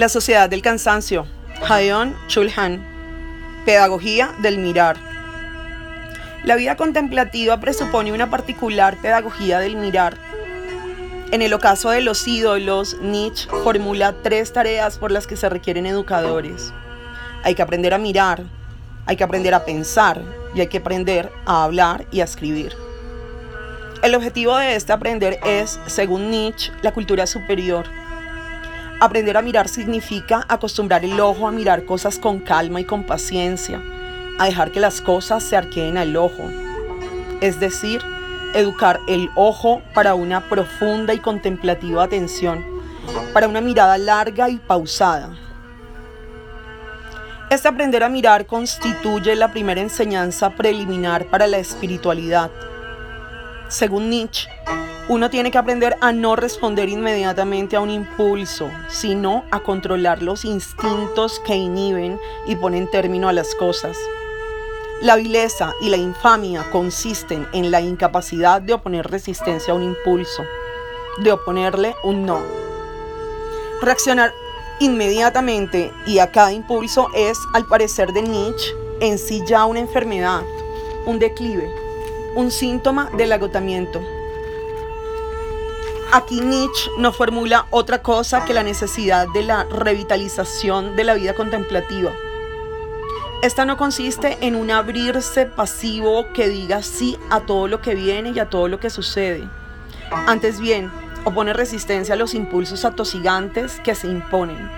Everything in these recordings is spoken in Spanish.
La sociedad del cansancio. Hayon Chulhan. Pedagogía del mirar. La vida contemplativa presupone una particular pedagogía del mirar. En el ocaso de los ídolos, Nietzsche formula tres tareas por las que se requieren educadores. Hay que aprender a mirar, hay que aprender a pensar y hay que aprender a hablar y a escribir. El objetivo de este aprender es, según Nietzsche, la cultura superior Aprender a mirar significa acostumbrar el ojo a mirar cosas con calma y con paciencia, a dejar que las cosas se arqueen al ojo. Es decir, educar el ojo para una profunda y contemplativa atención, para una mirada larga y pausada. Este aprender a mirar constituye la primera enseñanza preliminar para la espiritualidad. Según Nietzsche, uno tiene que aprender a no responder inmediatamente a un impulso, sino a controlar los instintos que inhiben y ponen término a las cosas. La vileza y la infamia consisten en la incapacidad de oponer resistencia a un impulso, de oponerle un no. Reaccionar inmediatamente y a cada impulso es, al parecer de Nietzsche, en sí ya una enfermedad, un declive, un síntoma del agotamiento. Aquí Nietzsche no formula otra cosa que la necesidad de la revitalización de la vida contemplativa. Esta no consiste en un abrirse pasivo que diga sí a todo lo que viene y a todo lo que sucede. Antes bien, opone resistencia a los impulsos atosigantes que se imponen.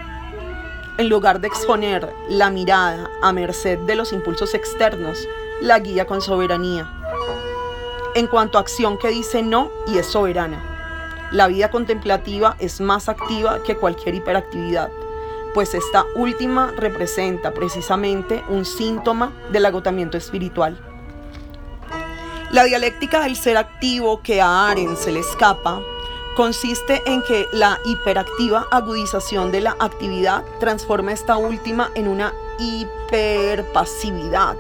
En lugar de exponer la mirada a merced de los impulsos externos, la guía con soberanía. En cuanto a acción que dice no y es soberana. La vida contemplativa es más activa que cualquier hiperactividad, pues esta última representa precisamente un síntoma del agotamiento espiritual. La dialéctica del ser activo que a Aren se le escapa consiste en que la hiperactiva agudización de la actividad transforma esta última en una hiperpasividad,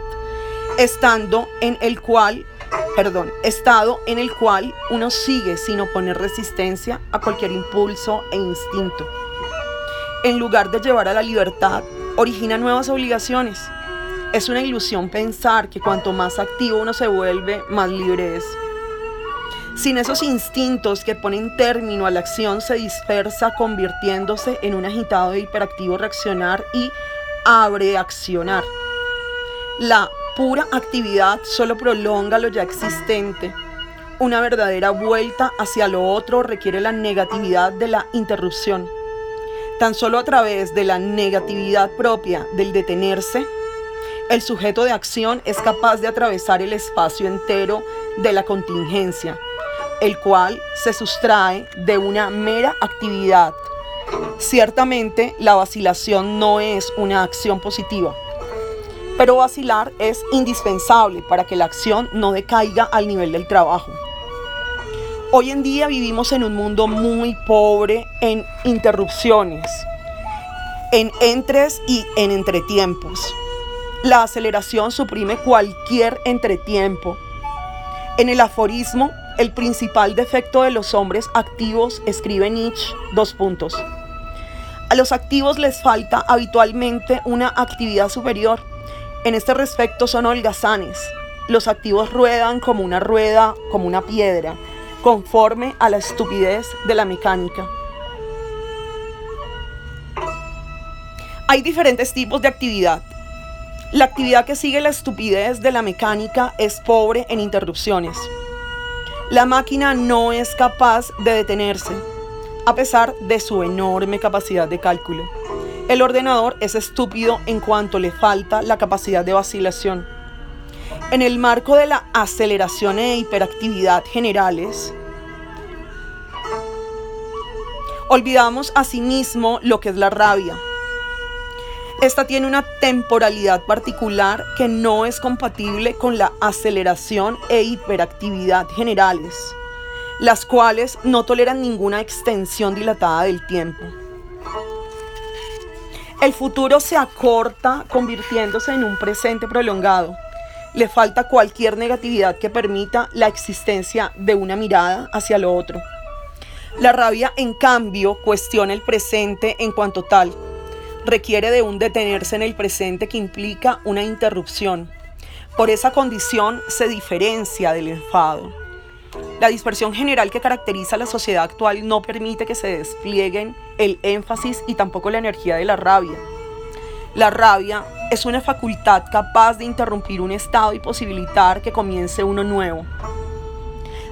estando en el cual perdón, estado en el cual uno sigue sin oponer resistencia a cualquier impulso e instinto. En lugar de llevar a la libertad, origina nuevas obligaciones. Es una ilusión pensar que cuanto más activo uno se vuelve, más libre es. Sin esos instintos que ponen término a la acción, se dispersa convirtiéndose en un agitado de hiperactivo reaccionar y abreaccionar. La pura actividad solo prolonga lo ya existente. Una verdadera vuelta hacia lo otro requiere la negatividad de la interrupción. Tan solo a través de la negatividad propia del detenerse, el sujeto de acción es capaz de atravesar el espacio entero de la contingencia, el cual se sustrae de una mera actividad. Ciertamente, la vacilación no es una acción positiva pero vacilar es indispensable para que la acción no decaiga al nivel del trabajo. Hoy en día vivimos en un mundo muy pobre en interrupciones, en entres y en entretiempos. La aceleración suprime cualquier entretiempo. En el aforismo, el principal defecto de los hombres activos, escribe Nietzsche, dos puntos. A los activos les falta habitualmente una actividad superior en este respecto son holgazanes. Los activos ruedan como una rueda, como una piedra, conforme a la estupidez de la mecánica. Hay diferentes tipos de actividad. La actividad que sigue la estupidez de la mecánica es pobre en interrupciones. La máquina no es capaz de detenerse, a pesar de su enorme capacidad de cálculo. El ordenador es estúpido en cuanto le falta la capacidad de vacilación. En el marco de la aceleración e hiperactividad generales, olvidamos asimismo lo que es la rabia. Esta tiene una temporalidad particular que no es compatible con la aceleración e hiperactividad generales, las cuales no toleran ninguna extensión dilatada del tiempo. El futuro se acorta convirtiéndose en un presente prolongado. Le falta cualquier negatividad que permita la existencia de una mirada hacia lo otro. La rabia, en cambio, cuestiona el presente en cuanto tal. requiere de un detenerse en el presente que implica una interrupción. Por esa condición se diferencia del enfado. La dispersión general que caracteriza a la sociedad actual no permite que se desplieguen el énfasis y tampoco la energía de la rabia. La rabia es una facultad capaz de interrumpir un estado y posibilitar que comience uno nuevo.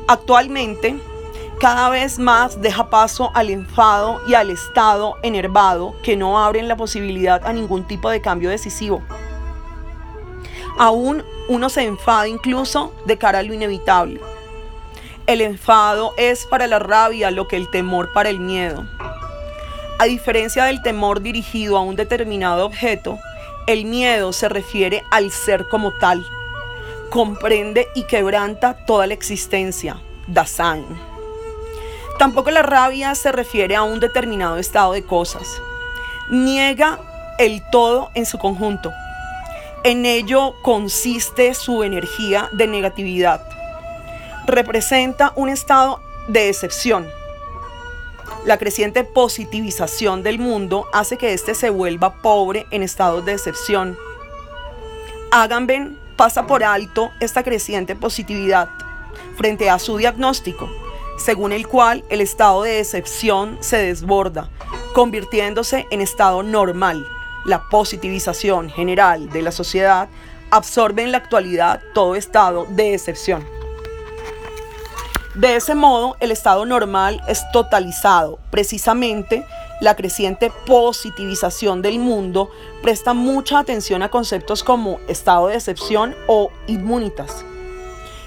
Actualmente, cada vez más deja paso al enfado y al estado enervado que no abren la posibilidad a ningún tipo de cambio decisivo. Aún uno se enfada incluso de cara a lo inevitable. El enfado es para la rabia lo que el temor para el miedo. A diferencia del temor dirigido a un determinado objeto, el miedo se refiere al ser como tal. Comprende y quebranta toda la existencia. Dasein. Tampoco la rabia se refiere a un determinado estado de cosas. Niega el todo en su conjunto. En ello consiste su energía de negatividad representa un estado de excepción. La creciente positivización del mundo hace que éste se vuelva pobre en estados de excepción. Agamben pasa por alto esta creciente positividad frente a su diagnóstico, según el cual el estado de excepción se desborda, convirtiéndose en estado normal. La positivización general de la sociedad absorbe en la actualidad todo estado de excepción. De ese modo, el estado normal es totalizado. Precisamente, la creciente positivización del mundo presta mucha atención a conceptos como estado de excepción o inmunitas.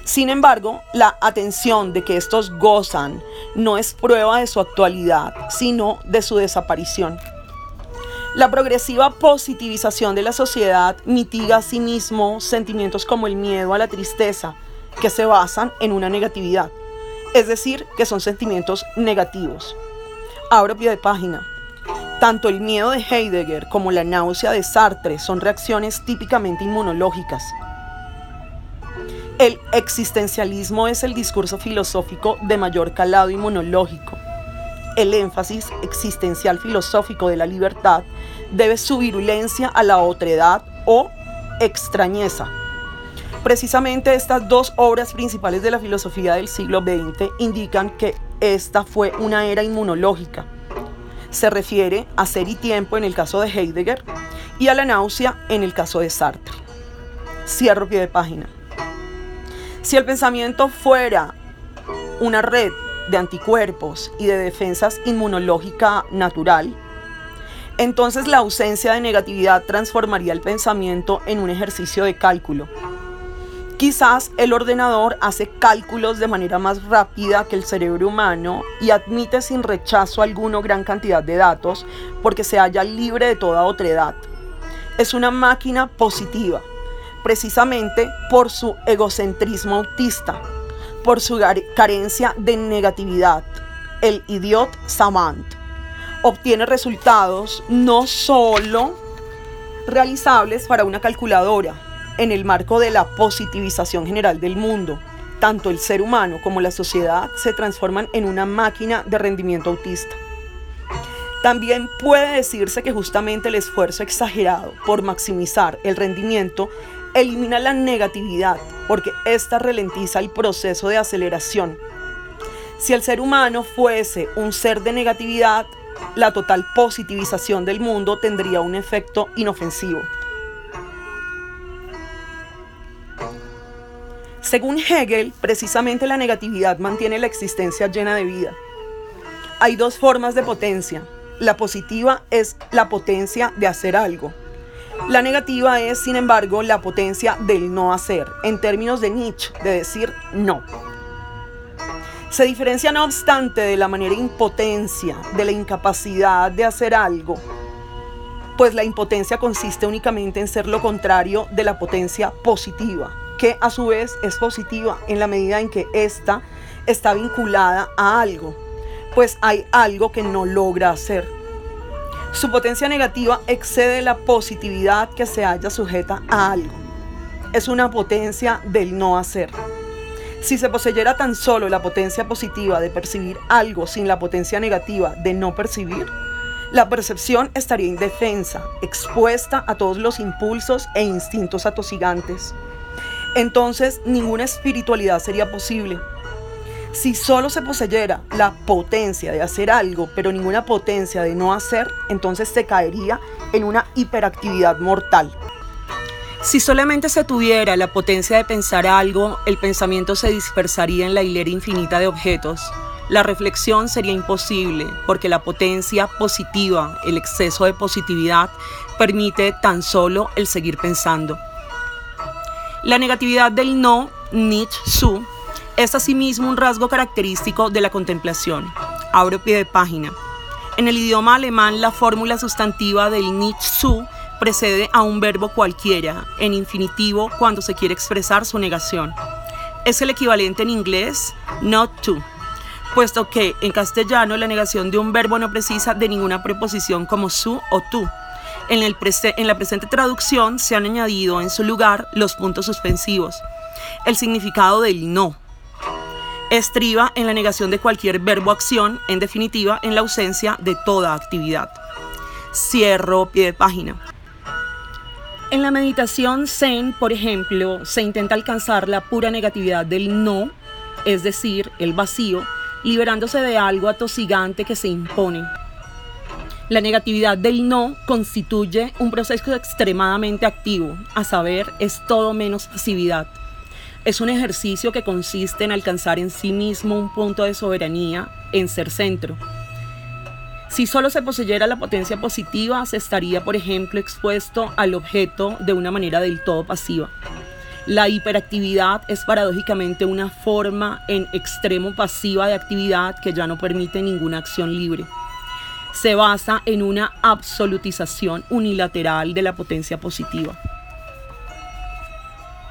Sin embargo, la atención de que estos gozan no es prueba de su actualidad, sino de su desaparición. La progresiva positivización de la sociedad mitiga asimismo sentimientos como el miedo a la tristeza, que se basan en una negatividad es decir, que son sentimientos negativos. Abro pie de página. Tanto el miedo de Heidegger como la náusea de Sartre son reacciones típicamente inmunológicas. El existencialismo es el discurso filosófico de mayor calado inmunológico. El énfasis existencial filosófico de la libertad debe su virulencia a la otredad o extrañeza Precisamente estas dos obras principales de la filosofía del siglo XX indican que esta fue una era inmunológica. Se refiere a ser y tiempo en el caso de Heidegger y a la náusea en el caso de Sartre. Cierro pie de página. Si el pensamiento fuera una red de anticuerpos y de defensas inmunológica natural, entonces la ausencia de negatividad transformaría el pensamiento en un ejercicio de cálculo Quizás el ordenador hace cálculos de manera más rápida que el cerebro humano y admite sin rechazo alguno gran cantidad de datos porque se halla libre de toda otredad. Es una máquina positiva, precisamente por su egocentrismo autista, por su carencia de negatividad. El idiot savant obtiene resultados no solo realizables para una calculadora, en el marco de la positivización general del mundo. Tanto el ser humano como la sociedad se transforman en una máquina de rendimiento autista. También puede decirse que justamente el esfuerzo exagerado por maximizar el rendimiento elimina la negatividad porque ésta ralentiza el proceso de aceleración. Si el ser humano fuese un ser de negatividad, la total positivización del mundo tendría un efecto inofensivo. Según Hegel, precisamente la negatividad mantiene la existencia llena de vida. Hay dos formas de potencia. La positiva es la potencia de hacer algo. La negativa es, sin embargo, la potencia del no hacer, en términos de Nietzsche, de decir no. Se diferencia, no obstante, de la manera impotencia, de la incapacidad de hacer algo, pues la impotencia consiste únicamente en ser lo contrario de la potencia positiva que a su vez es positiva en la medida en que ésta está vinculada a algo, pues hay algo que no logra hacer. Su potencia negativa excede la positividad que se halla sujeta a algo. Es una potencia del no hacer. Si se poseyera tan solo la potencia positiva de percibir algo sin la potencia negativa de no percibir, La percepción estaría indefensa, expuesta a todos los impulsos e instintos atosigantes. Entonces ninguna espiritualidad sería posible. Si solo se poseyera la potencia de hacer algo, pero ninguna potencia de no hacer, entonces se caería en una hiperactividad mortal. Si solamente se tuviera la potencia de pensar algo, el pensamiento se dispersaría en la hilera infinita de objetos. La reflexión sería imposible porque la potencia positiva, el exceso de positividad, permite tan solo el seguir pensando. La negatividad del no, nicht su, es asimismo un rasgo característico de la contemplación. Abro pie de página. En el idioma alemán, la fórmula sustantiva del nicht su precede a un verbo cualquiera, en infinitivo cuando se quiere expresar su negación. Es el equivalente en inglés not to, puesto que en castellano la negación de un verbo no precisa de ninguna preposición como su o tú. En, la presente traducción se han añadido en su lugar los puntos suspensivos. El significado del no estriba en la negación de cualquier verbo acción, en definitiva en la ausencia de toda actividad. Cierro pie de página. En la meditación Zen, por ejemplo, se intenta alcanzar la pura negatividad del no, es decir, el vacío, liberándose de algo atosigante que se impone. La negatividad del no constituye un proceso extremadamente activo, a saber, es todo menos pasividad. Es un ejercicio que consiste en alcanzar en sí mismo un punto de soberanía, en ser centro. Si solo se poseyera la potencia positiva, se estaría, por ejemplo, expuesto al objeto de una manera del todo pasiva. La hiperactividad es paradójicamente una forma en extremo pasiva de actividad que ya no permite ninguna acción libre. Se basa en una absolutización unilateral de la potencia positiva.